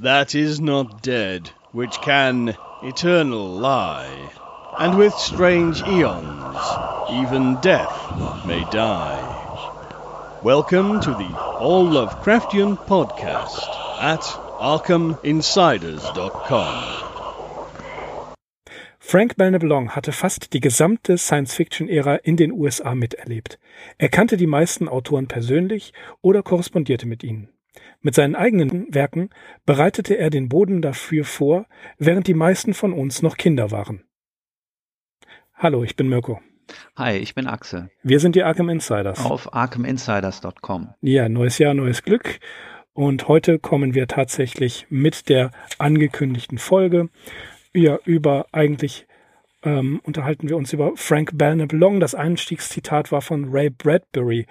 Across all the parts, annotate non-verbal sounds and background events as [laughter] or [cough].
that is not dead, which can eternal lie, and with strange eons even death may die. Welcome to the All Lovecraftian Podcast at ArkhamInsiders.com. Frank Belneblanc hatte fast die gesamte Science-Fiction-Ära in den USA miterlebt. Er kannte die meisten Autoren persönlich oder korrespondierte mit ihnen. Mit seinen eigenen Werken bereitete er den Boden dafür vor, während die meisten von uns noch Kinder waren. Hallo, ich bin Mirko. Hi, ich bin Axel. Wir sind die Arkham Insiders. Auf arkhaminsiders.com. Ja, neues Jahr, neues Glück. Und heute kommen wir tatsächlich mit der angekündigten Folge ja, über eigentlich ähm, unterhalten wir uns über Frank Belknap Long. Das Einstiegszitat war von Ray Bradbury.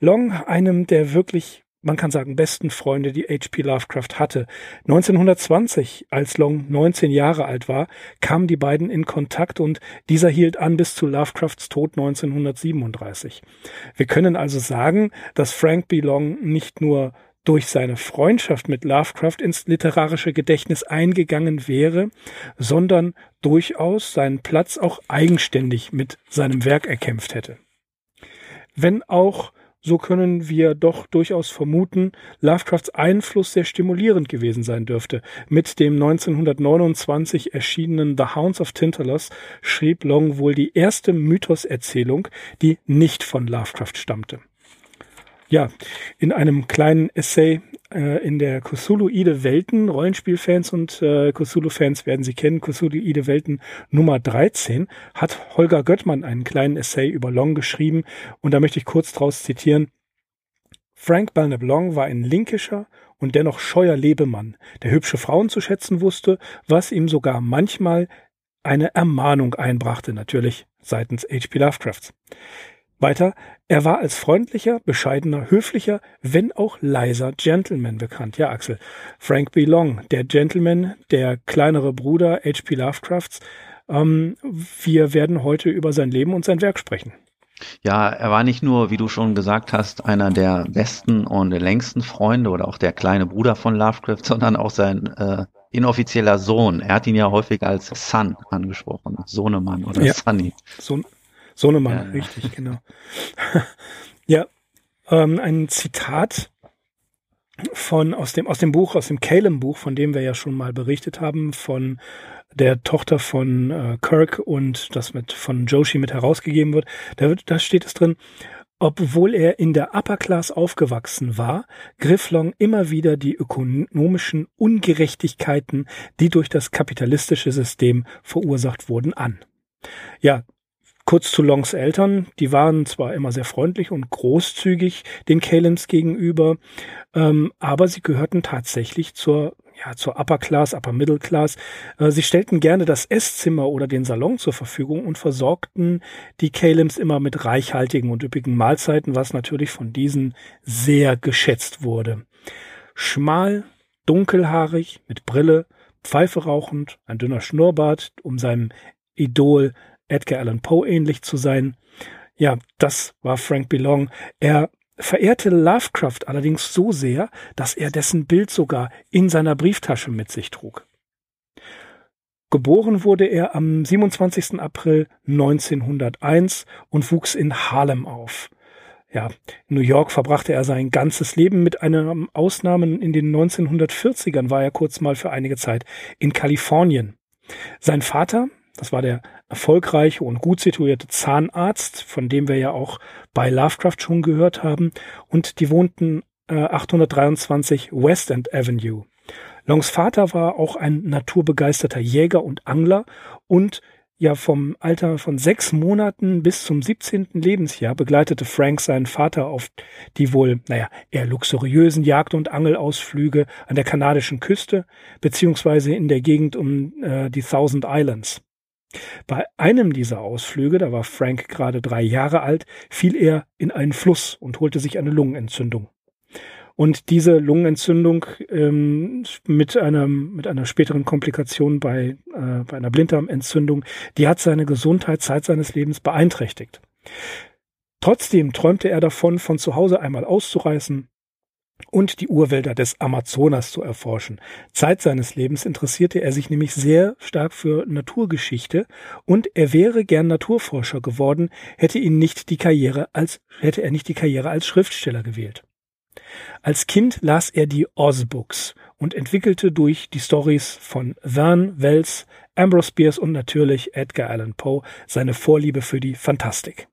Long, einem der wirklich, man kann sagen, besten Freunde, die H.P. Lovecraft hatte. 1920, als Long 19 Jahre alt war, kamen die beiden in Kontakt und dieser hielt an bis zu Lovecrafts Tod 1937. Wir können also sagen, dass Frank B. Long nicht nur durch seine Freundschaft mit Lovecraft ins literarische Gedächtnis eingegangen wäre, sondern durchaus seinen Platz auch eigenständig mit seinem Werk erkämpft hätte. Wenn auch, so können wir doch durchaus vermuten, Lovecrafts Einfluss sehr stimulierend gewesen sein dürfte. Mit dem 1929 erschienenen The Hounds of Tintalos schrieb Long wohl die erste Mythoserzählung, die nicht von Lovecraft stammte. Ja, in einem kleinen Essay äh, in der Cthulhuide Welten, Rollenspielfans und äh, Cthulhu-Fans werden sie kennen, Cthulhuide Welten Nummer 13, hat Holger Göttmann einen kleinen Essay über Long geschrieben und da möchte ich kurz draus zitieren. Frank Belknap Long war ein linkischer und dennoch scheuer Lebemann, der hübsche Frauen zu schätzen wusste, was ihm sogar manchmal eine Ermahnung einbrachte, natürlich seitens H.P. Lovecrafts. Weiter, er war als freundlicher, bescheidener, höflicher, wenn auch leiser Gentleman bekannt. Ja, Axel. Frank B. Long, der Gentleman, der kleinere Bruder H.P. Lovecrafts. Ähm, wir werden heute über sein Leben und sein Werk sprechen. Ja, er war nicht nur, wie du schon gesagt hast, einer der besten und längsten Freunde oder auch der kleine Bruder von Lovecraft, sondern auch sein äh, inoffizieller Sohn. Er hat ihn ja häufig als Son angesprochen, Sohnemann oder ja. Sonny. Sohn, Sohnemann, ja, richtig, genau. [laughs] ja, ähm, ein Zitat von aus dem aus dem Buch aus dem Calem Buch, von dem wir ja schon mal berichtet haben, von der Tochter von äh, Kirk und das mit von Joshi mit herausgegeben wird. Da, wird, da steht es drin. Obwohl er in der Upper Class aufgewachsen war, griff Long immer wieder die ökonomischen Ungerechtigkeiten, die durch das kapitalistische System verursacht wurden, an. Ja, Kurz zu Longs Eltern, die waren zwar immer sehr freundlich und großzügig den Calems gegenüber, ähm, aber sie gehörten tatsächlich zur ja, zur Upper Class, Upper Middle Class. Äh, sie stellten gerne das Esszimmer oder den Salon zur Verfügung und versorgten die Calems immer mit reichhaltigen und üppigen Mahlzeiten, was natürlich von diesen sehr geschätzt wurde. Schmal, dunkelhaarig, mit Brille, Pfeife rauchend, ein dünner Schnurrbart, um seinem Idol Edgar Allan Poe ähnlich zu sein. Ja, das war Frank Belong. Er verehrte Lovecraft allerdings so sehr, dass er dessen Bild sogar in seiner Brieftasche mit sich trug. Geboren wurde er am 27. April 1901 und wuchs in Harlem auf. Ja, in New York verbrachte er sein ganzes Leben mit einer Ausnahme in den 1940ern war er kurz mal für einige Zeit in Kalifornien. Sein Vater, das war der erfolgreiche und gut situierte Zahnarzt, von dem wir ja auch bei Lovecraft schon gehört haben. Und die wohnten äh, 823 West End Avenue. Longs Vater war auch ein naturbegeisterter Jäger und Angler und ja vom Alter von sechs Monaten bis zum 17. Lebensjahr begleitete Frank seinen Vater auf die wohl, naja, eher luxuriösen Jagd- und Angelausflüge an der kanadischen Küste beziehungsweise in der Gegend um äh, die Thousand Islands. Bei einem dieser Ausflüge, da war Frank gerade drei Jahre alt, fiel er in einen Fluss und holte sich eine Lungenentzündung. Und diese Lungenentzündung ähm, mit einer mit einer späteren Komplikation bei äh, bei einer Blinddarmentzündung, die hat seine Gesundheit Zeit seines Lebens beeinträchtigt. Trotzdem träumte er davon, von zu Hause einmal auszureißen, und die Urwälder des Amazonas zu erforschen. Zeit seines Lebens interessierte er sich nämlich sehr stark für Naturgeschichte und er wäre gern Naturforscher geworden, hätte ihn nicht die Karriere als, hätte er nicht die Karriere als Schriftsteller gewählt. Als Kind las er die Oz-Books und entwickelte durch die Stories von Verne, Wells, Ambrose Bierce und natürlich Edgar Allan Poe seine Vorliebe für die Fantastik.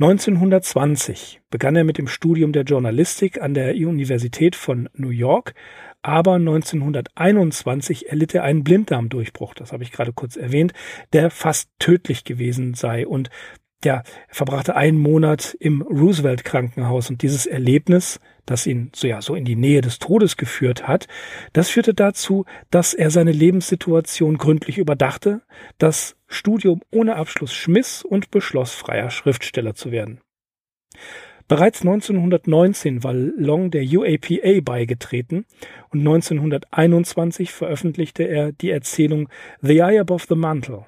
1920 begann er mit dem Studium der Journalistik an der Universität von New York, aber 1921 erlitt er einen Blinddarmdurchbruch, das habe ich gerade kurz erwähnt, der fast tödlich gewesen sei. Und ja, er verbrachte einen Monat im Roosevelt Krankenhaus und dieses Erlebnis, das ihn so ja so in die Nähe des Todes geführt hat, das führte dazu, dass er seine Lebenssituation gründlich überdachte, das Studium ohne Abschluss schmiss und beschloss, freier Schriftsteller zu werden. Bereits 1919 war Long der UAPA beigetreten und 1921 veröffentlichte er die Erzählung The Eye Above the Mantle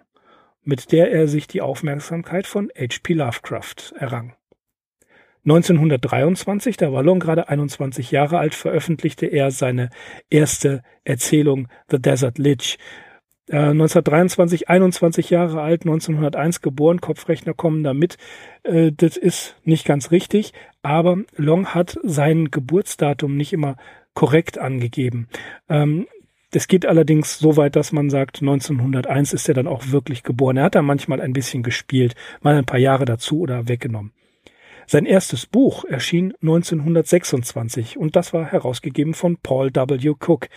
mit der er sich die Aufmerksamkeit von H.P. Lovecraft errang. 1923, da war Long gerade 21 Jahre alt, veröffentlichte er seine erste Erzählung The Desert Lich. Äh, 1923, 21 Jahre alt, 1901 geboren, Kopfrechner kommen damit. Äh, das ist nicht ganz richtig, aber Long hat sein Geburtsdatum nicht immer korrekt angegeben. Ähm, das geht allerdings so weit, dass man sagt, 1901 ist er dann auch wirklich geboren. Er hat da manchmal ein bisschen gespielt, mal ein paar Jahre dazu oder weggenommen. Sein erstes Buch erschien 1926 und das war herausgegeben von Paul W. Cook.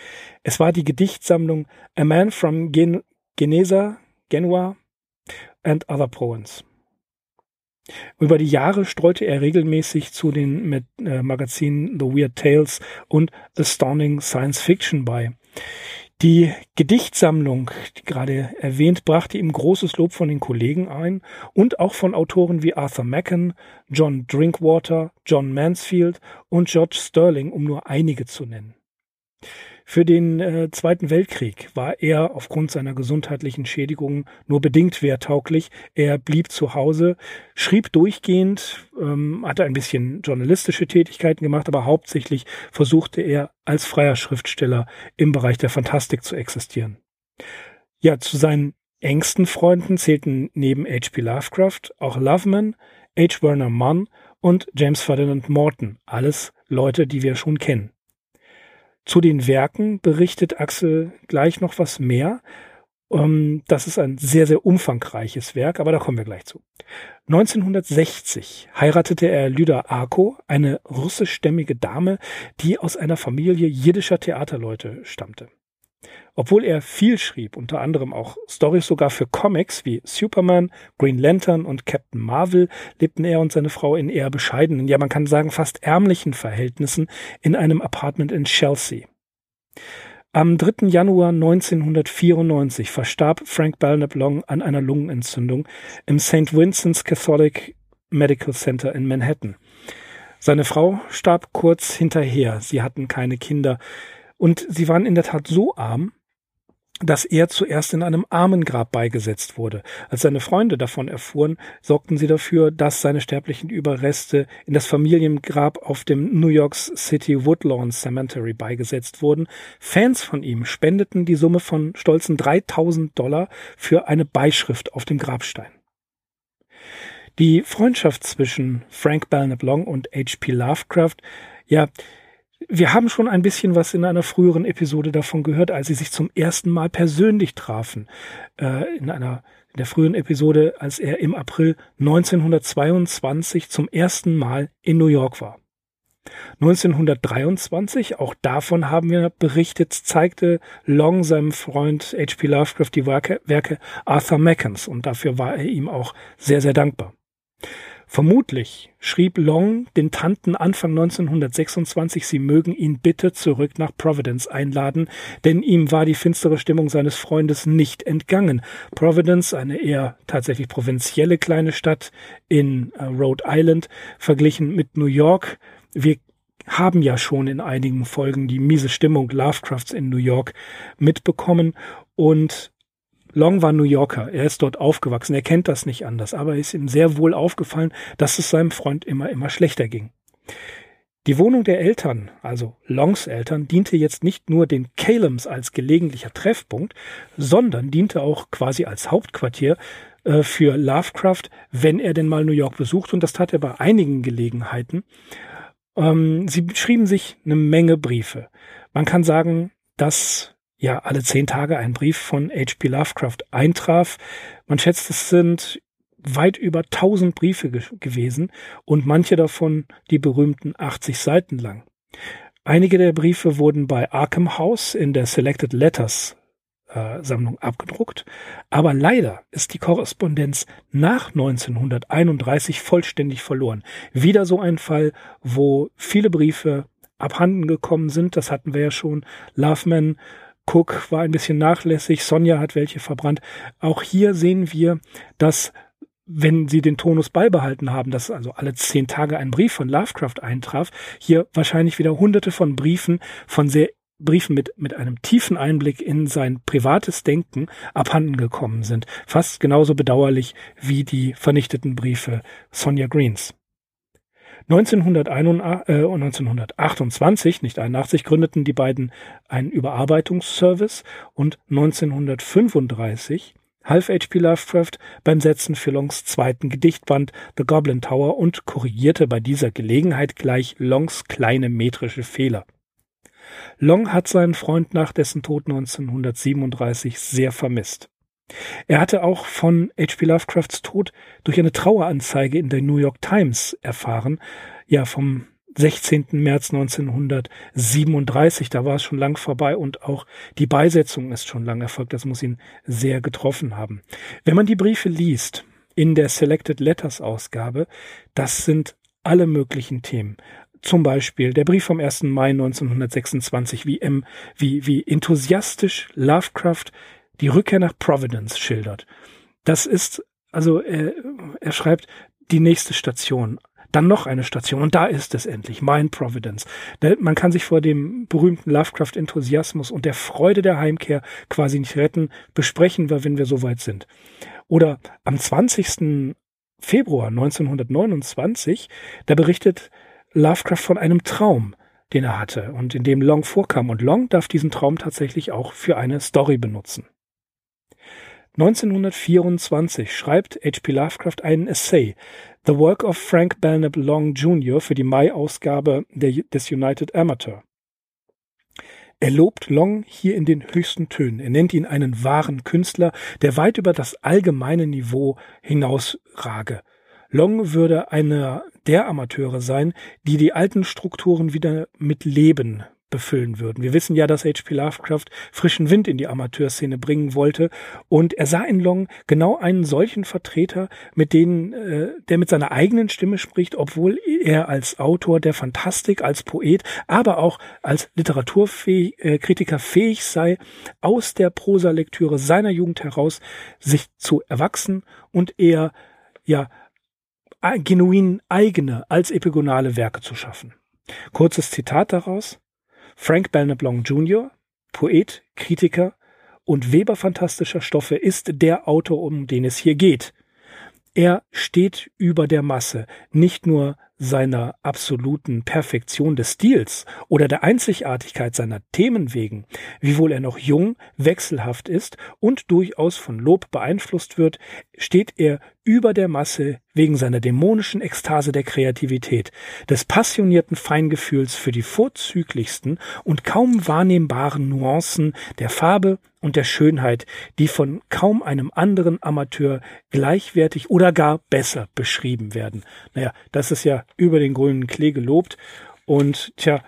Es war die Gedichtsammlung A Man from Gen Genesa, Genua and Other Poems. Über die Jahre streute er regelmäßig zu den äh, Magazinen The Weird Tales und Astounding Science Fiction bei. Die Gedichtsammlung, die gerade erwähnt, brachte ihm großes Lob von den Kollegen ein und auch von Autoren wie Arthur Machen, John Drinkwater, John Mansfield und George Sterling, um nur einige zu nennen. Für den äh, Zweiten Weltkrieg war er aufgrund seiner gesundheitlichen Schädigungen nur bedingt wehrtauglich. Er blieb zu Hause, schrieb durchgehend, ähm, hatte ein bisschen journalistische Tätigkeiten gemacht, aber hauptsächlich versuchte er als freier Schriftsteller im Bereich der Fantastik zu existieren. Ja, zu seinen engsten Freunden zählten neben H.P. Lovecraft auch Loveman, H. Werner Munn und James Ferdinand Morton, alles Leute, die wir schon kennen. Zu den Werken berichtet Axel gleich noch was mehr. Ähm, das ist ein sehr, sehr umfangreiches Werk, aber da kommen wir gleich zu. 1960 heiratete er Lyda Arko, eine russischstämmige Dame, die aus einer Familie jiddischer Theaterleute stammte. Obwohl er viel schrieb, unter anderem auch Stories sogar für Comics wie Superman, Green Lantern und Captain Marvel, lebten er und seine Frau in eher bescheidenen, ja man kann sagen fast ärmlichen Verhältnissen in einem Apartment in Chelsea. Am 3. Januar 1994 verstarb Frank Belknap Long an einer Lungenentzündung im St. Vincent's Catholic Medical Center in Manhattan. Seine Frau starb kurz hinterher. Sie hatten keine Kinder. Und sie waren in der Tat so arm, dass er zuerst in einem Armengrab beigesetzt wurde. Als seine Freunde davon erfuhren, sorgten sie dafür, dass seine sterblichen Überreste in das Familiengrab auf dem New York City Woodlawn Cemetery beigesetzt wurden. Fans von ihm spendeten die Summe von stolzen 3000 Dollar für eine Beischrift auf dem Grabstein. Die Freundschaft zwischen Frank Belknap Long und H.P. Lovecraft, ja, wir haben schon ein bisschen was in einer früheren Episode davon gehört, als sie sich zum ersten Mal persönlich trafen. Äh, in einer in der frühen Episode, als er im April 1922 zum ersten Mal in New York war. 1923, auch davon haben wir berichtet, zeigte Long seinem Freund H.P. Lovecraft die Werke, Werke Arthur Mackens und dafür war er ihm auch sehr, sehr dankbar. Vermutlich schrieb Long den Tanten Anfang 1926, sie mögen ihn bitte zurück nach Providence einladen, denn ihm war die finstere Stimmung seines Freundes nicht entgangen. Providence, eine eher tatsächlich provinzielle kleine Stadt in äh, Rhode Island, verglichen mit New York. Wir haben ja schon in einigen Folgen die miese Stimmung Lovecrafts in New York mitbekommen und Long war New Yorker, er ist dort aufgewachsen, er kennt das nicht anders, aber es ist ihm sehr wohl aufgefallen, dass es seinem Freund immer, immer schlechter ging. Die Wohnung der Eltern, also Longs Eltern, diente jetzt nicht nur den Calems als gelegentlicher Treffpunkt, sondern diente auch quasi als Hauptquartier äh, für Lovecraft, wenn er denn mal New York besucht. Und das tat er bei einigen Gelegenheiten. Ähm, sie schrieben sich eine Menge Briefe. Man kann sagen, dass ja alle zehn Tage ein Brief von H.P. Lovecraft eintraf. Man schätzt, es sind weit über 1000 Briefe ge gewesen und manche davon die berühmten 80 Seiten lang. Einige der Briefe wurden bei Arkham House in der Selected Letters äh, Sammlung abgedruckt, aber leider ist die Korrespondenz nach 1931 vollständig verloren. Wieder so ein Fall, wo viele Briefe abhanden gekommen sind, das hatten wir ja schon. Loveman Cook war ein bisschen nachlässig, Sonja hat welche verbrannt. Auch hier sehen wir, dass wenn sie den Tonus beibehalten haben, dass also alle zehn Tage ein Brief von Lovecraft eintraf, hier wahrscheinlich wieder hunderte von Briefen von sehr Briefen mit, mit einem tiefen Einblick in sein privates Denken abhanden gekommen sind. Fast genauso bedauerlich wie die vernichteten Briefe Sonja Greens. 1928, äh, nicht 81, gründeten die beiden einen Überarbeitungsservice und 1935 half H.P. Lovecraft beim Setzen für Longs zweiten Gedichtband The Goblin Tower und korrigierte bei dieser Gelegenheit gleich Longs kleine metrische Fehler. Long hat seinen Freund nach dessen Tod 1937 sehr vermisst. Er hatte auch von H.P. Lovecrafts Tod durch eine Traueranzeige in der New York Times erfahren, ja vom 16. März 1937, da war es schon lang vorbei und auch die Beisetzung ist schon lang erfolgt. Das muss ihn sehr getroffen haben. Wenn man die Briefe liest in der Selected Letters Ausgabe, das sind alle möglichen Themen. Zum Beispiel der Brief vom 1. Mai 1926, wie, M, wie, wie enthusiastisch Lovecraft die Rückkehr nach Providence schildert. Das ist, also er, er schreibt, die nächste Station, dann noch eine Station und da ist es endlich, Mind Providence. Man kann sich vor dem berühmten Lovecraft-Enthusiasmus und der Freude der Heimkehr quasi nicht retten. Besprechen wir, wenn wir soweit sind. Oder am 20. Februar 1929, da berichtet Lovecraft von einem Traum, den er hatte und in dem Long vorkam. Und Long darf diesen Traum tatsächlich auch für eine Story benutzen. 1924 schreibt H.P. Lovecraft einen Essay, The Work of Frank Belknap Long Jr. für die Mai-Ausgabe des United Amateur. Er lobt Long hier in den höchsten Tönen. Er nennt ihn einen wahren Künstler, der weit über das allgemeine Niveau hinausrage. Long würde einer der Amateure sein, die die alten Strukturen wieder mit Leben befüllen würden. Wir wissen ja, dass H.P. Lovecraft frischen Wind in die Amateurszene bringen wollte und er sah in Long genau einen solchen Vertreter, mit denen, äh, der mit seiner eigenen Stimme spricht, obwohl er als Autor der Fantastik, als Poet, aber auch als Literaturkritiker äh, fähig sei, aus der Prosalektüre seiner Jugend heraus sich zu erwachsen und eher ja genuin eigene als epigonale Werke zu schaffen. Kurzes Zitat daraus. Frank Belknap Long Jr., Poet, Kritiker und Weber fantastischer Stoffe ist der Autor, um den es hier geht. Er steht über der Masse, nicht nur seiner absoluten Perfektion des Stils oder der Einzigartigkeit seiner Themen wegen, wiewohl er noch jung, wechselhaft ist und durchaus von Lob beeinflusst wird, steht er über der Masse wegen seiner dämonischen Ekstase der Kreativität, des passionierten Feingefühls für die vorzüglichsten und kaum wahrnehmbaren Nuancen der Farbe und der Schönheit, die von kaum einem anderen Amateur gleichwertig oder gar besser beschrieben werden. Naja, das ist ja über den grünen Klee gelobt. Und tja,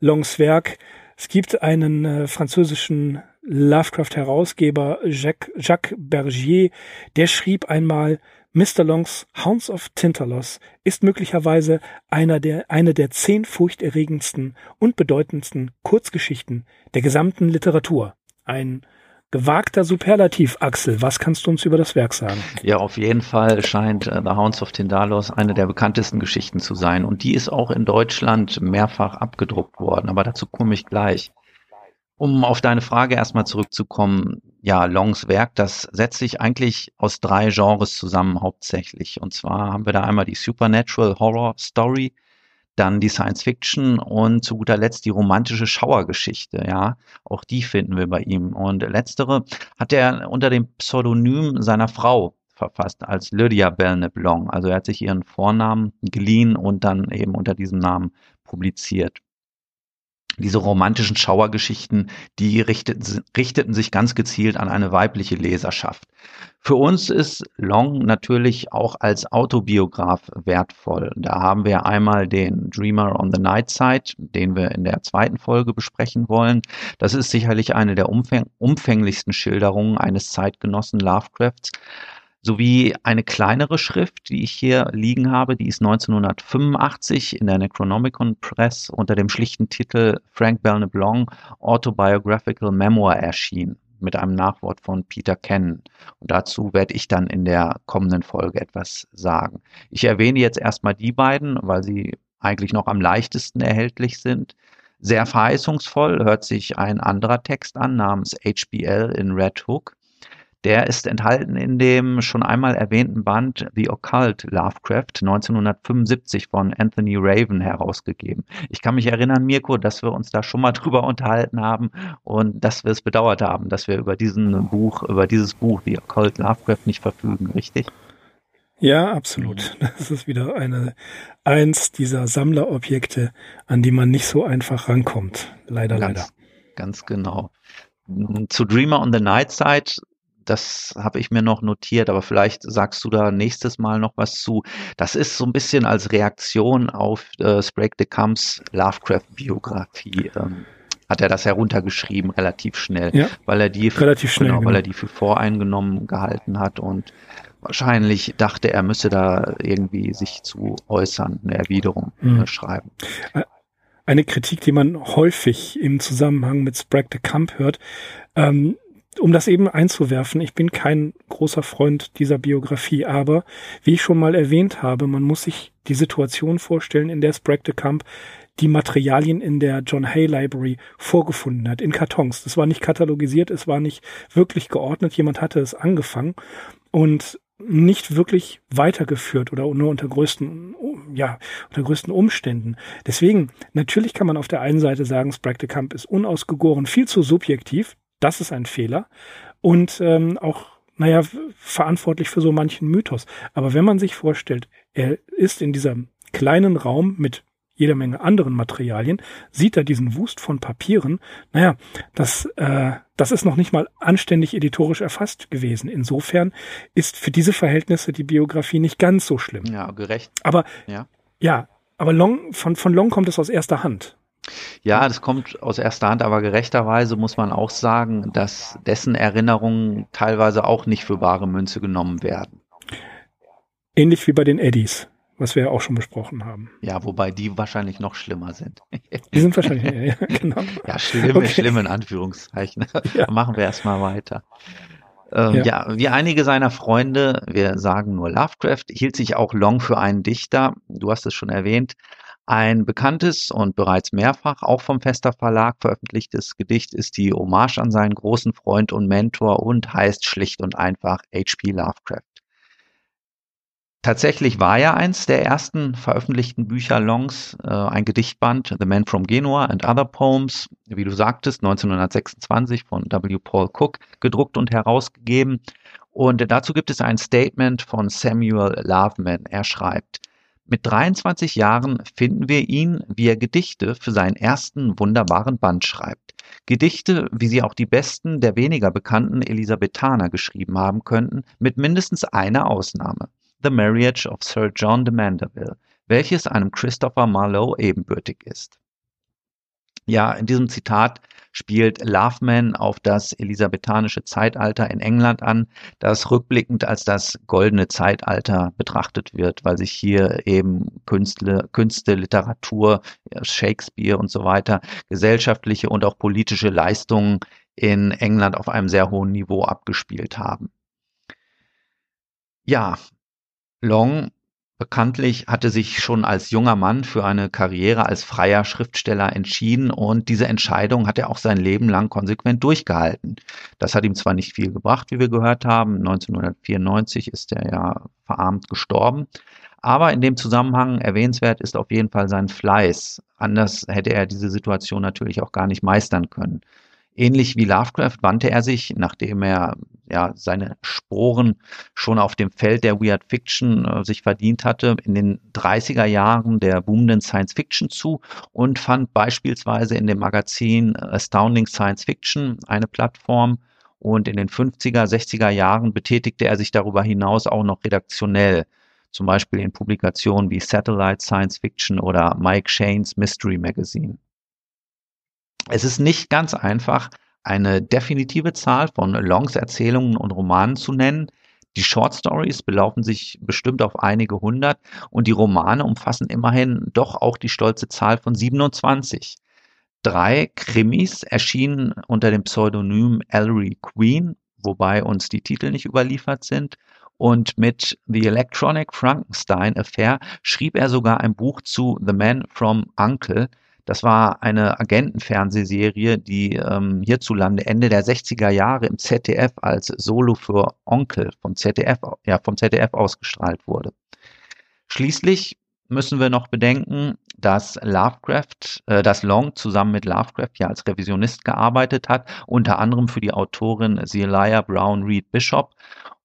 Longs Werk, es gibt einen äh, französischen Lovecraft-Herausgeber Jacques, Jacques Bergier, der schrieb einmal, Mr. Longs Hounds of Tintalos ist möglicherweise einer der, eine der zehn furchterregendsten und bedeutendsten Kurzgeschichten der gesamten Literatur. Ein gewagter Superlativ, Axel. Was kannst du uns über das Werk sagen? Ja, auf jeden Fall scheint uh, The Hounds of Tindalos eine der bekanntesten Geschichten zu sein. Und die ist auch in Deutschland mehrfach abgedruckt worden. Aber dazu komme ich gleich. Um auf deine Frage erstmal zurückzukommen, ja, Longs Werk, das setzt sich eigentlich aus drei Genres zusammen hauptsächlich. Und zwar haben wir da einmal die Supernatural Horror Story, dann die Science Fiction und zu guter Letzt die romantische Schauergeschichte, ja. Auch die finden wir bei ihm. Und letztere hat er unter dem Pseudonym seiner Frau verfasst als Lydia Belknap Long. Also er hat sich ihren Vornamen geliehen und dann eben unter diesem Namen publiziert diese romantischen Schauergeschichten, die richteten, richteten sich ganz gezielt an eine weibliche Leserschaft. Für uns ist Long natürlich auch als Autobiograf wertvoll. Da haben wir einmal den Dreamer on the Night Side, den wir in der zweiten Folge besprechen wollen. Das ist sicherlich eine der umfäng umfänglichsten Schilderungen eines Zeitgenossen Lovecrafts sowie eine kleinere Schrift, die ich hier liegen habe, die ist 1985 in der Necronomicon Press unter dem schlichten Titel Frank Belknap Long Autobiographical Memoir erschienen mit einem Nachwort von Peter Kennan. Und dazu werde ich dann in der kommenden Folge etwas sagen. Ich erwähne jetzt erstmal die beiden, weil sie eigentlich noch am leichtesten erhältlich sind. Sehr verheißungsvoll hört sich ein anderer Text an namens HBL in Red Hook. Der ist enthalten in dem schon einmal erwähnten Band The Occult Lovecraft 1975 von Anthony Raven herausgegeben. Ich kann mich erinnern, Mirko, dass wir uns da schon mal [laughs] drüber unterhalten haben und dass wir es bedauert haben, dass wir über diesen Buch, über dieses Buch The Occult Lovecraft nicht verfügen, richtig? Ja, absolut. Das ist wieder eine, eins dieser Sammlerobjekte, an die man nicht so einfach rankommt. Leider, ganz, leider. Ganz genau. Zu Dreamer on the Night Side das habe ich mir noch notiert, aber vielleicht sagst du da nächstes Mal noch was zu. Das ist so ein bisschen als Reaktion auf äh, Sprague de Camps Lovecraft-Biografie. Ähm, hat er das heruntergeschrieben, relativ schnell, ja, weil er die relativ schnell, genau, weil er genau. die für voreingenommen gehalten hat und wahrscheinlich dachte er müsse da irgendwie sich zu äußern, eine Erwiderung mhm. schreiben. Eine Kritik, die man häufig im Zusammenhang mit Sprague de Camp hört, ähm, um das eben einzuwerfen, ich bin kein großer Freund dieser Biografie, aber wie ich schon mal erwähnt habe, man muss sich die Situation vorstellen, in der Sprague de Camp die Materialien in der John Hay Library vorgefunden hat, in Kartons. Das war nicht katalogisiert, es war nicht wirklich geordnet, jemand hatte es angefangen und nicht wirklich weitergeführt oder nur unter größten, ja, unter größten Umständen. Deswegen, natürlich kann man auf der einen Seite sagen, Sprague de Camp ist unausgegoren, viel zu subjektiv. Das ist ein Fehler. Und ähm, auch, naja, verantwortlich für so manchen Mythos. Aber wenn man sich vorstellt, er ist in diesem kleinen Raum mit jeder Menge anderen Materialien, sieht er diesen Wust von Papieren. Naja, das, äh, das ist noch nicht mal anständig editorisch erfasst gewesen. Insofern ist für diese Verhältnisse die Biografie nicht ganz so schlimm. Ja, gerecht. Aber ja, ja aber Long, von, von Long kommt es aus erster Hand. Ja, das kommt aus erster Hand, aber gerechterweise muss man auch sagen, dass dessen Erinnerungen teilweise auch nicht für wahre Münze genommen werden. Ähnlich wie bei den Eddies, was wir ja auch schon besprochen haben. Ja, wobei die wahrscheinlich noch schlimmer sind. Die sind wahrscheinlich, ja, [laughs] genau. Ja, schlimm, okay. schlimm in Anführungszeichen. [laughs] Ja. Machen wir erstmal weiter. Ähm, ja. ja, wie einige seiner Freunde, wir sagen nur Lovecraft, hielt sich auch Long für einen Dichter. Du hast es schon erwähnt. Ein bekanntes und bereits mehrfach auch vom Fester Verlag veröffentlichtes Gedicht ist die Hommage an seinen großen Freund und Mentor und heißt schlicht und einfach H.P. Lovecraft. Tatsächlich war ja eins der ersten veröffentlichten Bücher Longs, äh, ein Gedichtband, The Man from Genoa and Other Poems, wie du sagtest, 1926 von W. Paul Cook, gedruckt und herausgegeben. Und dazu gibt es ein Statement von Samuel Loveman. Er schreibt, mit 23 Jahren finden wir ihn, wie er Gedichte für seinen ersten wunderbaren Band schreibt. Gedichte, wie sie auch die besten der weniger bekannten Elisabethaner geschrieben haben könnten, mit mindestens einer Ausnahme. The Marriage of Sir John de Mandeville, welches einem Christopher Marlowe ebenbürtig ist. Ja, in diesem Zitat spielt Loveman auf das elisabethanische Zeitalter in England an, das rückblickend als das goldene Zeitalter betrachtet wird, weil sich hier eben Künste, Künste Literatur, Shakespeare und so weiter, gesellschaftliche und auch politische Leistungen in England auf einem sehr hohen Niveau abgespielt haben. Ja, Long Bekanntlich hatte sich schon als junger Mann für eine Karriere als freier Schriftsteller entschieden und diese Entscheidung hat er auch sein Leben lang konsequent durchgehalten. Das hat ihm zwar nicht viel gebracht, wie wir gehört haben. 1994 ist er ja verarmt gestorben. Aber in dem Zusammenhang erwähnenswert ist auf jeden Fall sein Fleiß. Anders hätte er diese Situation natürlich auch gar nicht meistern können. Ähnlich wie Lovecraft wandte er sich, nachdem er ja seine Sporen schon auf dem Feld der Weird Fiction äh, sich verdient hatte, in den 30er Jahren der boomenden Science Fiction zu und fand beispielsweise in dem Magazin Astounding Science Fiction eine Plattform, und in den 50er, 60er Jahren betätigte er sich darüber hinaus auch noch redaktionell, zum Beispiel in Publikationen wie Satellite Science Fiction oder Mike Shanes Mystery Magazine. Es ist nicht ganz einfach, eine definitive Zahl von Longs Erzählungen und Romanen zu nennen. Die Short Stories belaufen sich bestimmt auf einige hundert und die Romane umfassen immerhin doch auch die stolze Zahl von 27. Drei Krimis erschienen unter dem Pseudonym Ellery Queen, wobei uns die Titel nicht überliefert sind. Und mit The Electronic Frankenstein Affair schrieb er sogar ein Buch zu The Man from Uncle. Das war eine Agentenfernsehserie, die ähm, hierzulande Ende der 60er Jahre im ZDF als Solo für Onkel vom ZDF, ja, vom ZDF ausgestrahlt wurde. Schließlich müssen wir noch bedenken, dass Lovecraft, äh, dass Long zusammen mit Lovecraft ja als Revisionist gearbeitet hat, unter anderem für die Autorin Zelia Brown Reed Bishop.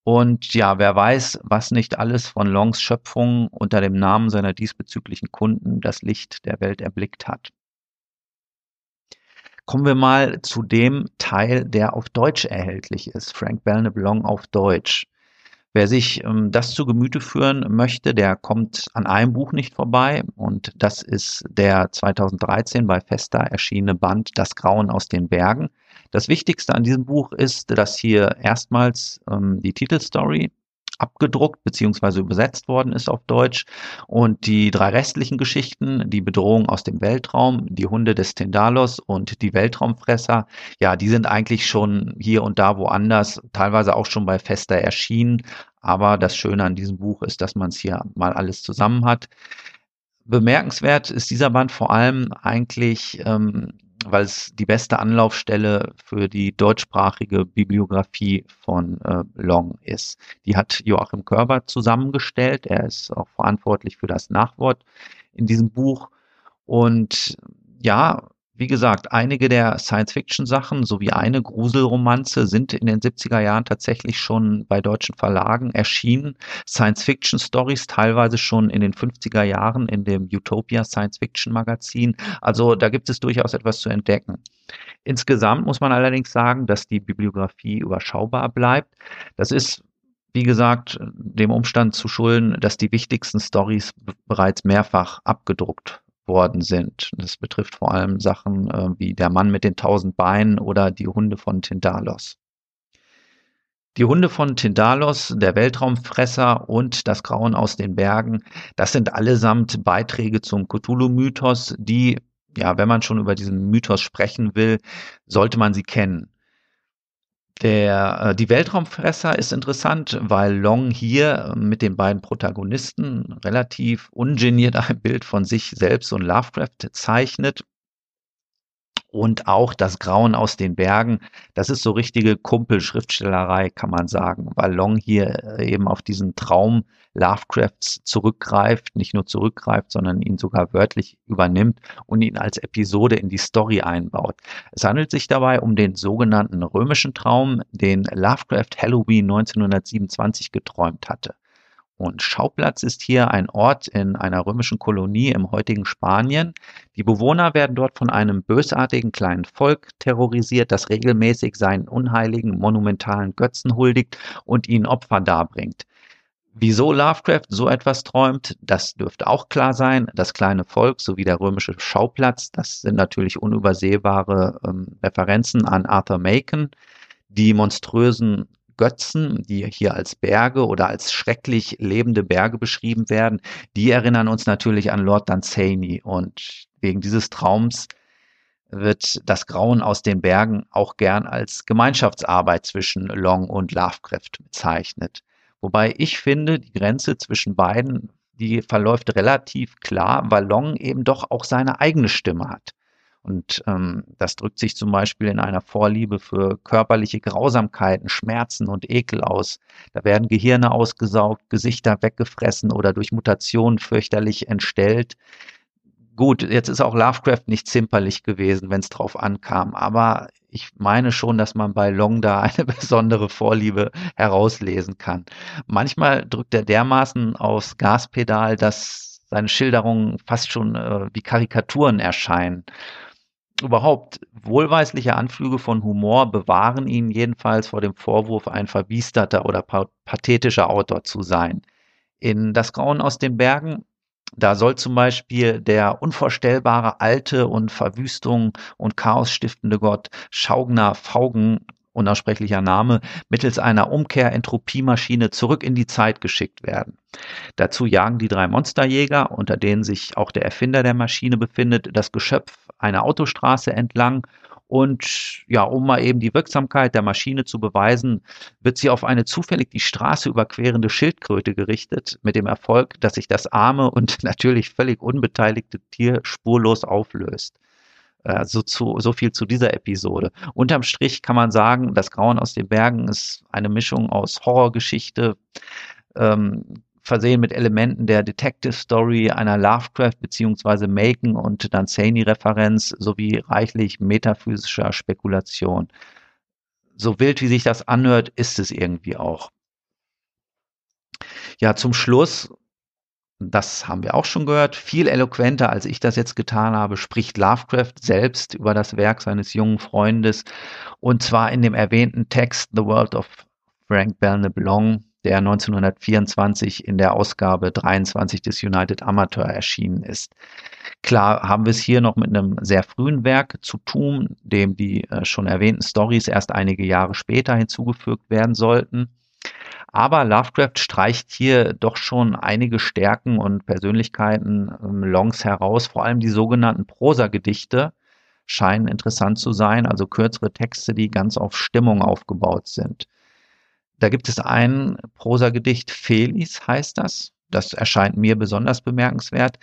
Und ja, wer weiß, was nicht alles von Longs Schöpfung unter dem Namen seiner diesbezüglichen Kunden das Licht der Welt erblickt hat. Kommen wir mal zu dem Teil, der auf Deutsch erhältlich ist. Frank Belknap Long auf Deutsch. Wer sich ähm, das zu Gemüte führen möchte, der kommt an einem Buch nicht vorbei und das ist der 2013 bei Festa erschienene Band Das Grauen aus den Bergen. Das Wichtigste an diesem Buch ist, dass hier erstmals ähm, die Titelstory abgedruckt bzw. übersetzt worden ist auf Deutsch. Und die drei restlichen Geschichten, die Bedrohung aus dem Weltraum, die Hunde des Tendalos und die Weltraumfresser, ja, die sind eigentlich schon hier und da woanders, teilweise auch schon bei Fester erschienen. Aber das Schöne an diesem Buch ist, dass man es hier mal alles zusammen hat. Bemerkenswert ist dieser Band vor allem eigentlich ähm, weil es die beste Anlaufstelle für die deutschsprachige Bibliografie von äh, Long ist. Die hat Joachim Körber zusammengestellt. Er ist auch verantwortlich für das Nachwort in diesem Buch. Und ja, wie gesagt, einige der Science-Fiction-Sachen sowie eine Gruselromanze sind in den 70er Jahren tatsächlich schon bei deutschen Verlagen erschienen. Science-Fiction-Stories teilweise schon in den 50er Jahren in dem Utopia Science-Fiction-Magazin. Also da gibt es durchaus etwas zu entdecken. Insgesamt muss man allerdings sagen, dass die Bibliografie überschaubar bleibt. Das ist wie gesagt, dem Umstand zu schulden, dass die wichtigsten Stories bereits mehrfach abgedruckt worden sind. Das betrifft vor allem Sachen äh, wie der Mann mit den tausend Beinen oder die Hunde von Tindalos. Die Hunde von Tindalos, der Weltraumfresser und das Grauen aus den Bergen, das sind allesamt Beiträge zum Cthulhu-Mythos, die, ja, wenn man schon über diesen Mythos sprechen will, sollte man sie kennen. Der, äh, die Weltraumfresser ist interessant, weil Long hier äh, mit den beiden Protagonisten relativ ungeniert ein Bild von sich selbst und Lovecraft zeichnet und auch das Grauen aus den Bergen. Das ist so richtige Kumpelschriftstellerei, kann man sagen, weil Long hier äh, eben auf diesen Traum Lovecrafts zurückgreift, nicht nur zurückgreift, sondern ihn sogar wörtlich übernimmt und ihn als Episode in die Story einbaut. Es handelt sich dabei um den sogenannten römischen Traum, den Lovecraft Halloween 1927 geträumt hatte. Und Schauplatz ist hier ein Ort in einer römischen Kolonie im heutigen Spanien. Die Bewohner werden dort von einem bösartigen kleinen Volk terrorisiert, das regelmäßig seinen unheiligen, monumentalen Götzen huldigt und ihnen Opfer darbringt. Wieso Lovecraft so etwas träumt, das dürfte auch klar sein. Das kleine Volk sowie der römische Schauplatz, das sind natürlich unübersehbare ähm, Referenzen an Arthur Macon. Die monströsen Götzen, die hier als Berge oder als schrecklich lebende Berge beschrieben werden, die erinnern uns natürlich an Lord Dunsany. Und wegen dieses Traums wird das Grauen aus den Bergen auch gern als Gemeinschaftsarbeit zwischen Long und Lovecraft bezeichnet. Wobei ich finde, die Grenze zwischen beiden, die verläuft relativ klar, weil Long eben doch auch seine eigene Stimme hat. Und ähm, das drückt sich zum Beispiel in einer Vorliebe für körperliche Grausamkeiten, Schmerzen und Ekel aus. Da werden Gehirne ausgesaugt, Gesichter weggefressen oder durch Mutationen fürchterlich entstellt. Gut, jetzt ist auch Lovecraft nicht zimperlich gewesen, wenn es drauf ankam, aber ich meine schon, dass man bei Long da eine [laughs] besondere Vorliebe herauslesen kann. Manchmal drückt er dermaßen aufs Gaspedal, dass seine Schilderungen fast schon äh, wie Karikaturen erscheinen überhaupt wohlweisliche Anflüge von Humor bewahren ihn jedenfalls vor dem Vorwurf, ein verbiesterter oder pathetischer Autor zu sein. In Das Grauen aus den Bergen, da soll zum Beispiel der unvorstellbare alte und Verwüstung und Chaos stiftende Gott Schaugner Faugen unaussprechlicher Name, mittels einer Umkehr-Entropiemaschine zurück in die Zeit geschickt werden. Dazu jagen die drei Monsterjäger, unter denen sich auch der Erfinder der Maschine befindet, das Geschöpf einer Autostraße entlang und ja, um mal eben die Wirksamkeit der Maschine zu beweisen, wird sie auf eine zufällig die Straße überquerende Schildkröte gerichtet, mit dem Erfolg, dass sich das arme und [laughs] natürlich völlig unbeteiligte Tier spurlos auflöst. Also zu, so viel zu dieser Episode. Unterm Strich kann man sagen, das Grauen aus den Bergen ist eine Mischung aus Horrorgeschichte, ähm, versehen mit Elementen der Detective Story, einer Lovecraft bzw. Macon und Danzani-Referenz sowie reichlich metaphysischer Spekulation. So wild, wie sich das anhört, ist es irgendwie auch. Ja, zum Schluss das haben wir auch schon gehört, viel eloquenter, als ich das jetzt getan habe, spricht Lovecraft selbst über das Werk seines jungen Freundes und zwar in dem erwähnten Text The World of Frank Belknap Long, der 1924 in der Ausgabe 23 des United Amateur erschienen ist. Klar haben wir es hier noch mit einem sehr frühen Werk zu tun, dem die äh, schon erwähnten Stories erst einige Jahre später hinzugefügt werden sollten. Aber Lovecraft streicht hier doch schon einige Stärken und Persönlichkeiten ähm, Longs heraus, vor allem die sogenannten Prosagedichte scheinen interessant zu sein, also kürzere Texte, die ganz auf Stimmung aufgebaut sind. Da gibt es ein Prosagedicht, Felis heißt das. Das erscheint mir besonders bemerkenswert.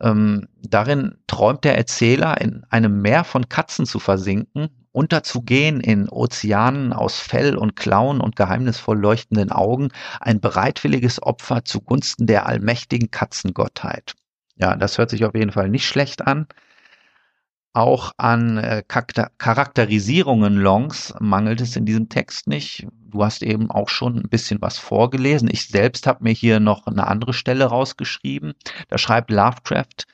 Ähm, darin träumt der Erzähler, in einem Meer von Katzen zu versinken unterzugehen in Ozeanen aus Fell und Klauen und geheimnisvoll leuchtenden Augen, ein bereitwilliges Opfer zugunsten der allmächtigen Katzengottheit. Ja, das hört sich auf jeden Fall nicht schlecht an. Auch an äh, Charakterisierungen Longs mangelt es in diesem Text nicht. Du hast eben auch schon ein bisschen was vorgelesen. Ich selbst habe mir hier noch eine andere Stelle rausgeschrieben. Da schreibt Lovecraft,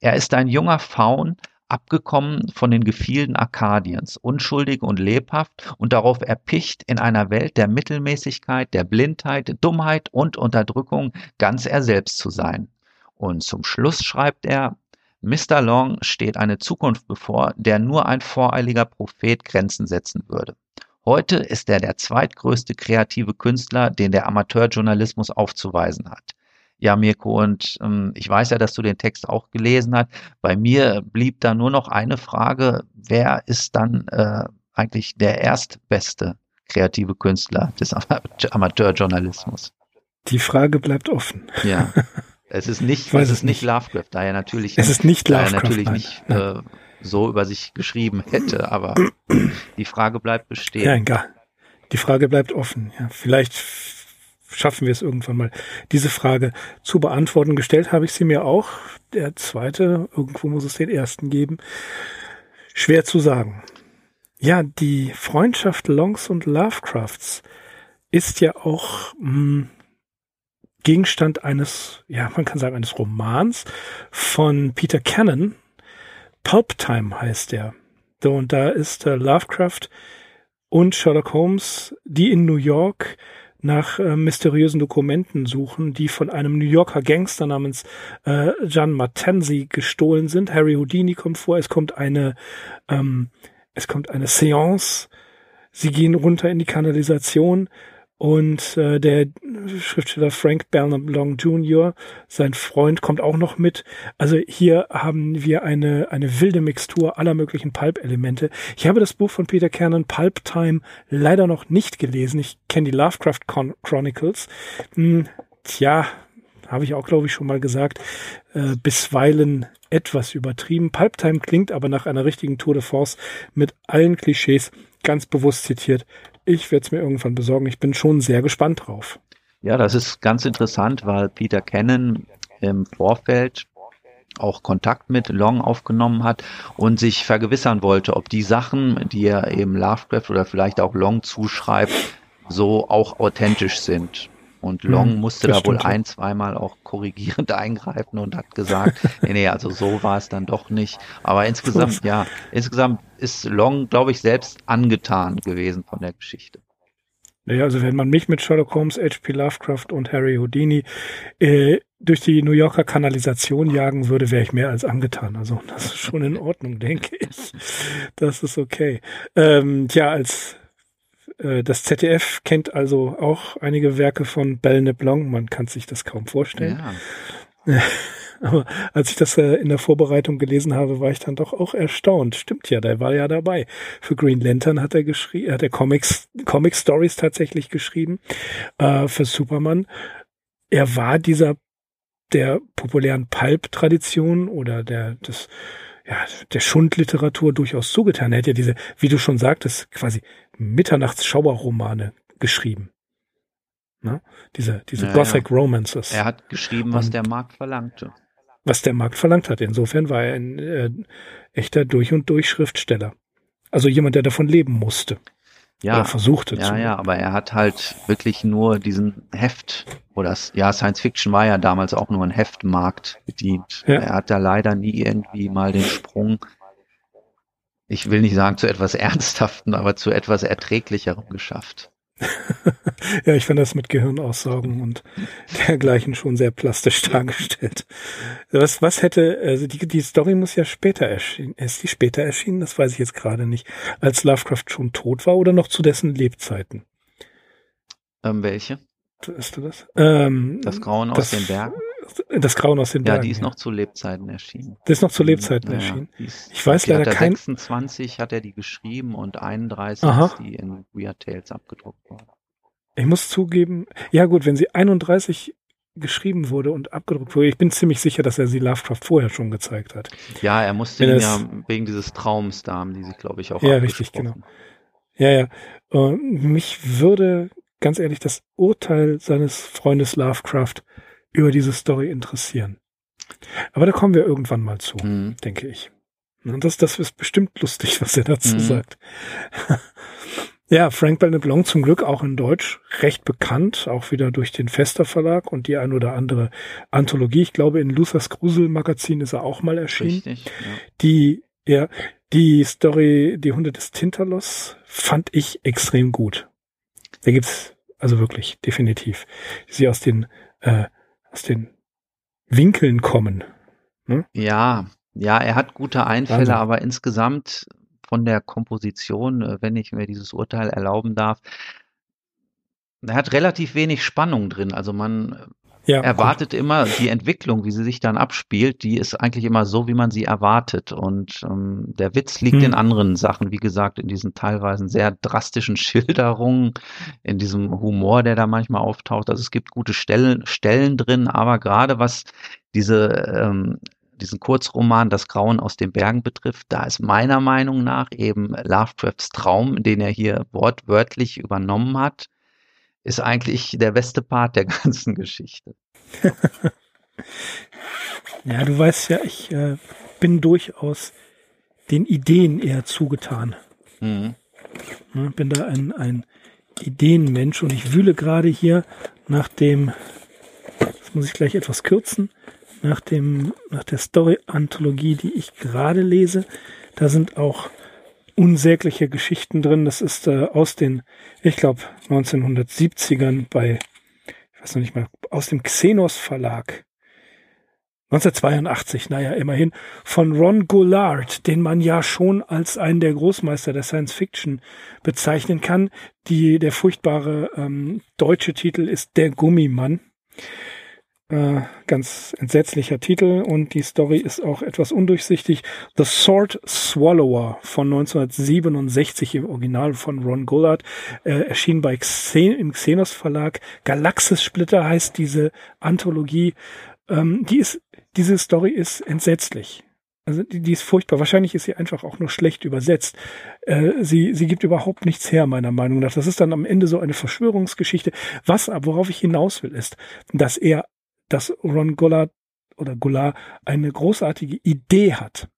er ist ein junger Faun, abgekommen von den Gefilden Arkadiens, unschuldig und lebhaft und darauf erpicht, in einer Welt der Mittelmäßigkeit, der Blindheit, Dummheit und Unterdrückung ganz er selbst zu sein. Und zum Schluss schreibt er, Mr. Long steht eine Zukunft bevor, der nur ein voreiliger Prophet Grenzen setzen würde. Heute ist er der zweitgrößte kreative Künstler, den der Amateurjournalismus aufzuweisen hat. Ja, Mirko, und ähm, ich weiß ja, dass du den Text auch gelesen hast. Bei mir blieb da nur noch eine Frage. Wer ist dann äh, eigentlich der erstbeste kreative Künstler des [laughs] Amateurjournalismus? Die Frage bleibt offen. Ja. [laughs] Es ist nicht, es ist nicht Lovecraft, da er natürlich, es ist nicht Lovecraft, da er natürlich nicht äh, so über sich geschrieben hätte, aber [clears throat] die Frage bleibt bestehen. Ja, egal. Die Frage bleibt offen. Ja, vielleicht schaffen wir es irgendwann mal, diese Frage zu beantworten. Gestellt habe ich sie mir auch. Der zweite, irgendwo muss es den ersten geben. Schwer zu sagen. Ja, die Freundschaft Longs und Lovecrafts ist ja auch mh, hm, Gegenstand eines, ja, man kann sagen, eines Romans von Peter Cannon. Pulp Time heißt der. So, und da ist äh, Lovecraft und Sherlock Holmes, die in New York nach äh, mysteriösen Dokumenten suchen, die von einem New Yorker Gangster namens äh, John Mackenzie gestohlen sind. Harry Houdini kommt vor, es kommt eine, ähm, es kommt eine Seance, sie gehen runter in die Kanalisation und äh, der Schriftsteller Frank Belknap Long Jr., sein Freund, kommt auch noch mit. Also hier haben wir eine, eine wilde Mixtur aller möglichen Pulp-Elemente. Ich habe das Buch von Peter Cannon, Pulp Time, leider noch nicht gelesen. Ich kenne die Lovecraft Chronicles. Hm, tja, habe ich auch, glaube ich, schon mal gesagt, äh, bisweilen etwas übertrieben. Pulp klingt aber nach einer richtigen Tour de Force mit allen Klischees ganz bewusst zitiert. Ich werde es mir irgendwann besorgen. Ich bin schon sehr gespannt drauf. Ja, das ist ganz interessant, weil Peter Cannon im Vorfeld auch Kontakt mit Long aufgenommen hat und sich vergewissern wollte, ob die Sachen, die er eben Lovecraft oder vielleicht auch Long zuschreibt, so auch authentisch sind. Und Long hm, musste da wohl ein, zweimal auch korrigierend [laughs] eingreifen und hat gesagt, nee, nee, also so war es dann doch nicht. Aber insgesamt, ja, insgesamt ist Long, glaube ich, selbst angetan gewesen von der Geschichte. Naja, also wenn man mich mit Sherlock Holmes, H.P. Lovecraft und Harry Houdini äh, durch die New Yorker Kanalisation jagen würde, wäre ich mehr als angetan. Also das ist schon in Ordnung, denke ich. Das ist okay. Ähm, ja, als das ZDF kennt also auch einige Werke von Belknap Long. Man kann sich das kaum vorstellen. Ja. [laughs] Aber als ich das äh, in der Vorbereitung gelesen habe, war ich dann doch auch erstaunt. Stimmt ja, der war ja dabei. Für Green Lantern hat er geschrieben, hat er Comics, Comic Stories tatsächlich geschrieben. Äh, für Superman. Er war dieser der populären Pulp-Tradition oder der des ja, der Schundliteratur durchaus zugetan. Er hat ja diese, wie du schon sagtest, quasi Mitternachtsschauerromane geschrieben. Ne? Diese, diese ja, Gothic ja. Romances. Er hat geschrieben, was Und, der Markt verlangte was der Markt verlangt hat. Insofern war er ein äh, echter durch und durch Schriftsteller. Also jemand, der davon leben musste. Ja, oder versuchte ja, zu. Ja, aber er hat halt wirklich nur diesen Heft oder ja, Science Fiction war ja damals auch nur ein Heftmarkt bedient. Ja. Er hat da leider nie irgendwie mal den Sprung, ich will nicht sagen zu etwas Ernsthaften, aber zu etwas Erträglicherem geschafft. [laughs] ja, ich fand das mit Gehirnaussaugen und dergleichen schon sehr plastisch dargestellt. Was, was hätte, also die, die Story muss ja später erschienen. Ist die später erschienen? Das weiß ich jetzt gerade nicht. Als Lovecraft schon tot war oder noch zu dessen Lebzeiten? Ähm, welche? Weißt du das? Ähm, das Grauen aus den Bergen? Das Grauen aus den Bergen. Ja, die ist noch zu Lebzeiten erschienen. Das ist noch zu Lebzeiten ja, erschienen. Ist, ich weiß leider kein. 26 hat er die geschrieben und 31 Aha. ist die in Weird Tales abgedruckt worden. Ich muss zugeben, ja gut, wenn sie 31 geschrieben wurde und abgedruckt wurde, ich bin ziemlich sicher, dass er sie Lovecraft vorher schon gezeigt hat. Ja, er musste ihn ja wegen dieses Traums da haben, die sich, glaube ich, auch Ja, richtig, genau. Ja, ja. Uh, mich würde ganz ehrlich das Urteil seines Freundes Lovecraft über diese Story interessieren. Aber da kommen wir irgendwann mal zu, mhm. denke ich. Und das, das ist bestimmt lustig, was er dazu mhm. sagt. [laughs] ja, Frank Belknap Long zum Glück auch in Deutsch recht bekannt, auch wieder durch den Fester Verlag und die ein oder andere Anthologie. Ich glaube, in Luthers Grusel Magazin ist er auch mal erschienen. Richtig, ja. Die, ja, die Story, die Hunde des Tinterlos, fand ich extrem gut. Da gibt's also wirklich definitiv, sie aus den äh, aus den Winkeln kommen. Ne? Ja, ja, er hat gute Einfälle, Wahnsinn. aber insgesamt von der Komposition, äh, wenn ich mir dieses Urteil erlauben darf, er hat relativ wenig Spannung drin. Also man ja, erwartet gut. immer die Entwicklung, wie sie sich dann abspielt, die ist eigentlich immer so, wie man sie erwartet. Und ähm, der Witz liegt hm. in anderen Sachen, wie gesagt, in diesen teilweise sehr drastischen [laughs] Schilderungen, in diesem Humor, der da manchmal auftaucht. Also es gibt gute Stellen, Stellen drin, aber gerade was diese ähm, diesen Kurzroman Das Grauen aus den Bergen betrifft, da ist meiner Meinung nach eben Lovecrafts Traum, den er hier wortwörtlich übernommen hat, ist eigentlich der beste Part der [laughs] ganzen Geschichte. [laughs] ja, du weißt ja, ich äh, bin durchaus den Ideen eher zugetan. Mhm. Ja, bin da ein, ein Ideenmensch und ich wühle gerade hier nach dem, das muss ich gleich etwas kürzen, nach dem, nach der Story-Anthologie, die ich gerade lese. Da sind auch unsägliche Geschichten drin. Das ist äh, aus den, ich glaube, 1970ern bei, ich weiß noch nicht mal, aus dem Xenos Verlag. 1982, naja, immerhin, von Ron Goulart, den man ja schon als einen der Großmeister der Science Fiction bezeichnen kann. Die, der furchtbare ähm, deutsche Titel ist Der Gummimann. Äh, ganz entsetzlicher Titel und die Story ist auch etwas undurchsichtig. The Sword Swallower von 1967 im Original von Ron Gollard äh, erschien bei Xen im Xenos Verlag. Galaxis Splitter heißt diese Anthologie. Ähm, die ist, diese Story ist entsetzlich. Also die, die ist furchtbar. Wahrscheinlich ist sie einfach auch nur schlecht übersetzt. Äh, sie, sie gibt überhaupt nichts her, meiner Meinung nach. Das ist dann am Ende so eine Verschwörungsgeschichte. Was, worauf ich hinaus will, ist, dass er dass Ron Gollard oder Gollard eine großartige Idee hat,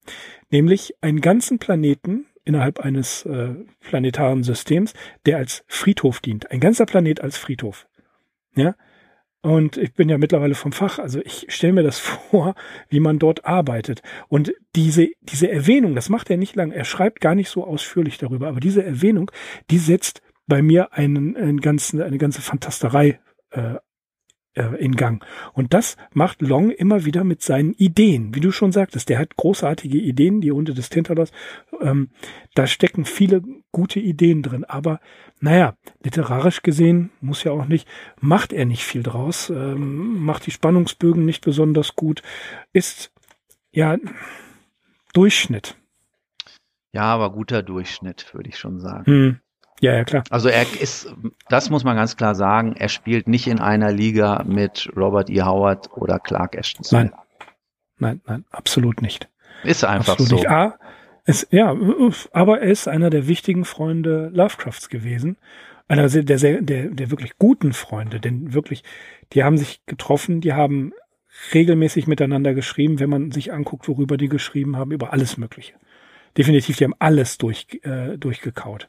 nämlich einen ganzen Planeten innerhalb eines äh, planetaren Systems, der als Friedhof dient. Ein ganzer Planet als Friedhof. Ja. Und ich bin ja mittlerweile vom Fach, also ich stelle mir das [laughs] vor, wie man dort arbeitet. Und diese, diese Erwähnung, das macht er nicht lang, er schreibt gar nicht so ausführlich darüber, aber diese Erwähnung, die setzt bei mir einen, einen ganzen, eine ganze Fantasterei äh, in Gang. Und das macht Long immer wieder mit seinen Ideen. Wie du schon sagtest, der hat großartige Ideen, die Runde des Tinterlass. Ähm, da stecken viele gute Ideen drin. Aber naja, literarisch gesehen, muss ja auch nicht, macht er nicht viel draus, ähm, macht die Spannungsbögen nicht besonders gut, ist ja Durchschnitt. Ja, aber guter Durchschnitt, würde ich schon sagen. Hm. Ja, ja, klar. Also er ist, das muss man ganz klar sagen, er spielt nicht in einer Liga mit Robert E. Howard oder Clark Ashton. Nein, nein, nein, absolut nicht. Ist einfach absolut so. Nicht. Ah, es, ja, aber er ist einer der wichtigen Freunde Lovecrafts gewesen. Einer der, der, der, der wirklich guten Freunde, denn wirklich, die haben sich getroffen, die haben regelmäßig miteinander geschrieben, wenn man sich anguckt, worüber die geschrieben haben, über alles Mögliche. Definitiv, die haben alles durch, äh, durchgekaut.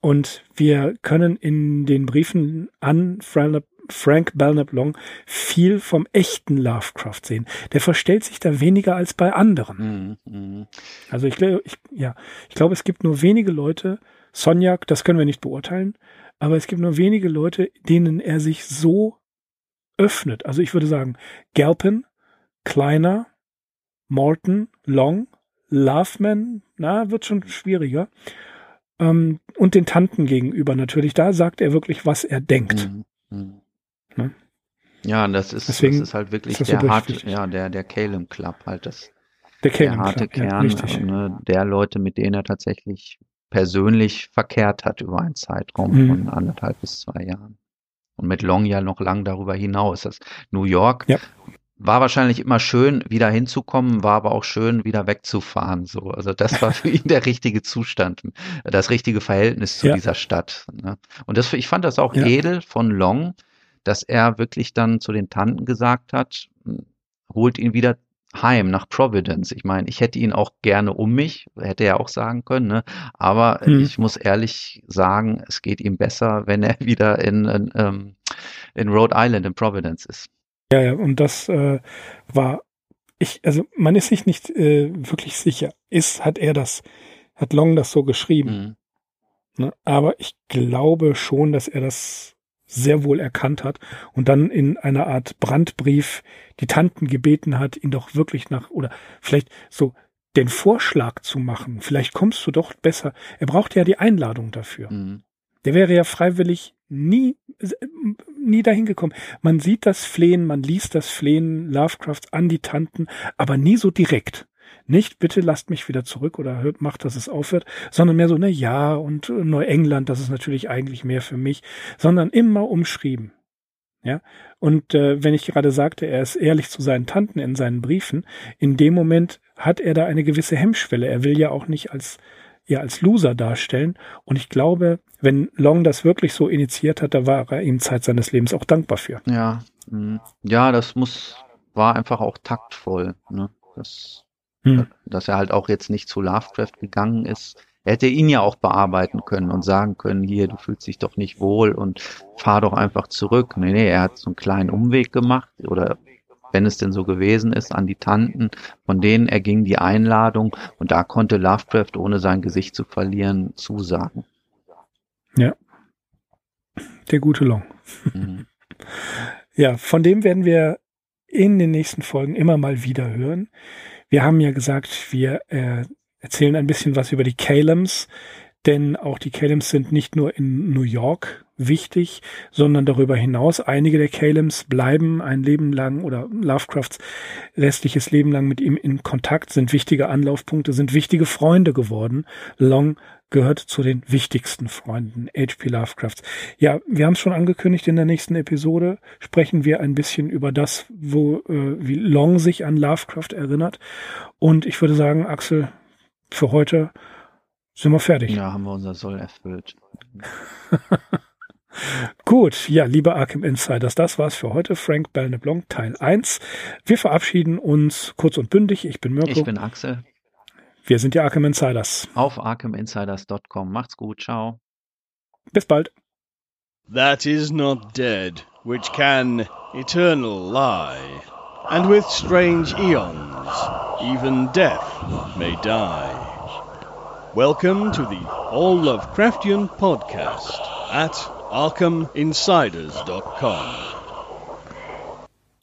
Und wir können in den Briefen an Frank Belknap Long viel vom echten Lovecraft sehen. Der verstellt sich da weniger als bei anderen. Mm, mm. Also ich glaube, ich, ja, ich glaube, es gibt nur wenige Leute, Sonjak, das können wir nicht beurteilen, aber es gibt nur wenige Leute, denen er sich so öffnet. Also ich würde sagen, Galpin, Kleiner, Morton, Long, Loveman, na, wird schon schwieriger. Ähm, und den Tanten gegenüber natürlich. Da sagt er wirklich, was er denkt. Mhm. Ne? Ja, das ist, Deswegen das ist halt wirklich ist der so harte, ja, der, der Calum Club halt das. Der, der harte Club, Kern, ja, ne, der Leute, mit denen er tatsächlich persönlich verkehrt hat über einen Zeitraum mhm. von anderthalb bis zwei Jahren. Und mit Long ja noch lang darüber hinaus. Das New York ja war wahrscheinlich immer schön, wieder hinzukommen, war aber auch schön, wieder wegzufahren. So, also das war für ihn der richtige Zustand, das richtige Verhältnis zu ja. dieser Stadt. Ne? Und das, ich fand das auch ja. edel von Long, dass er wirklich dann zu den Tanten gesagt hat, holt ihn wieder heim nach Providence. Ich meine, ich hätte ihn auch gerne um mich, hätte er auch sagen können, ne? aber hm. ich muss ehrlich sagen, es geht ihm besser, wenn er [laughs] wieder in, in, ähm, in Rhode Island, in Providence ist. Ja, ja, und das äh, war, ich, also man ist sich nicht äh, wirklich sicher. Ist, hat er das, hat Long das so geschrieben? Mhm. Ne? Aber ich glaube schon, dass er das sehr wohl erkannt hat und dann in einer Art Brandbrief die Tanten gebeten hat, ihn doch wirklich nach, oder vielleicht so den Vorschlag zu machen. Vielleicht kommst du doch besser. Er braucht ja die Einladung dafür. Mhm. Der wäre ja freiwillig nie, nie dahin gekommen. Man sieht das Flehen, man liest das Flehen Lovecrafts an die Tanten, aber nie so direkt. Nicht, bitte lasst mich wieder zurück oder macht, dass es aufhört, sondern mehr so, na ja, und Neuengland, das ist natürlich eigentlich mehr für mich, sondern immer umschrieben. Ja, und äh, wenn ich gerade sagte, er ist ehrlich zu seinen Tanten in seinen Briefen, in dem Moment hat er da eine gewisse Hemmschwelle. Er will ja auch nicht als ja als Loser darstellen. Und ich glaube, wenn Long das wirklich so initiiert hat, da war er ihm Zeit seines Lebens auch dankbar für. Ja, hm. ja, das muss, war einfach auch taktvoll, ne? Das, hm. dass er halt auch jetzt nicht zu Lovecraft gegangen ist. Er hätte ihn ja auch bearbeiten können und sagen können, hier, du fühlst dich doch nicht wohl und fahr doch einfach zurück. Nee, nee, er hat so einen kleinen Umweg gemacht oder wenn es denn so gewesen ist, an die Tanten, von denen erging die Einladung und da konnte Lovecraft, ohne sein Gesicht zu verlieren, zusagen. Ja. Der gute Long. Mhm. Ja, von dem werden wir in den nächsten Folgen immer mal wieder hören. Wir haben ja gesagt, wir äh, erzählen ein bisschen was über die Calems, denn auch die Calems sind nicht nur in New York wichtig, sondern darüber hinaus, einige der Calems bleiben ein Leben lang oder Lovecrafts restliches Leben lang mit ihm in Kontakt, sind wichtige Anlaufpunkte, sind wichtige Freunde geworden. Long gehört zu den wichtigsten Freunden H.P. Lovecrafts. Ja, wir haben es schon angekündigt, in der nächsten Episode sprechen wir ein bisschen über das, wo äh, wie Long sich an Lovecraft erinnert. Und ich würde sagen, Axel, für heute sind wir fertig. Ja, haben wir unser Soll erfüllt. [laughs] Gut, ja, liebe Arkham Insiders, das war's für heute. Frank Belneblanc, Teil 1. Wir verabschieden uns kurz und bündig. Ich bin Mirko. Ich bin Axel. Wir sind die Arkham Insiders. Auf arkhaminsiders.com. Macht's gut. Ciao. Bis bald. That is not dead, which can eternal lie. And with strange eons, even death may die. Welcome to the All Lovecraftian podcast at ArkhamInsiders.com.